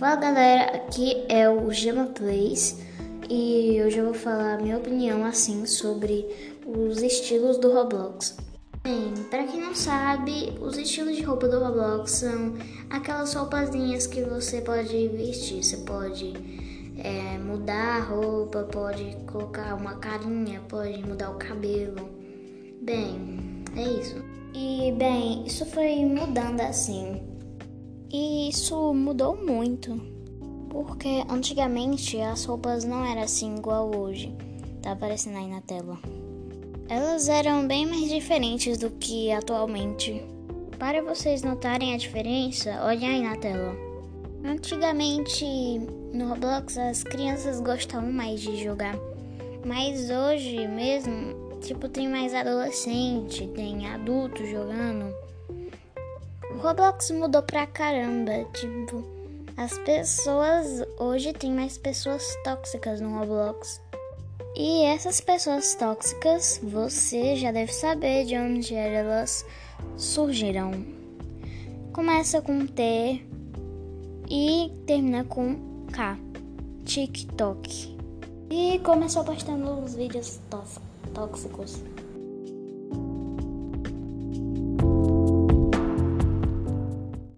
Fala galera, aqui é o Gema Plays e hoje eu vou falar a minha opinião assim sobre os estilos do Roblox. Bem, para quem não sabe, os estilos de roupa do Roblox são aquelas roupazinhas que você pode vestir. Você pode é, mudar a roupa, pode colocar uma carinha, pode mudar o cabelo. Bem, é isso. E bem, isso foi mudando assim e isso mudou muito, porque antigamente as roupas não eram assim igual hoje. Tá aparecendo aí na tela. Elas eram bem mais diferentes do que atualmente. Para vocês notarem a diferença, olhem aí na tela. Antigamente no Roblox as crianças gostavam mais de jogar, mas hoje mesmo, tipo, tem mais adolescente, tem adultos jogando. Roblox mudou pra caramba. Tipo, as pessoas. Hoje tem mais pessoas tóxicas no Roblox. E essas pessoas tóxicas, você já deve saber de onde elas surgiram. Começa com T e termina com K. TikTok. E começou postando os vídeos tóxicos.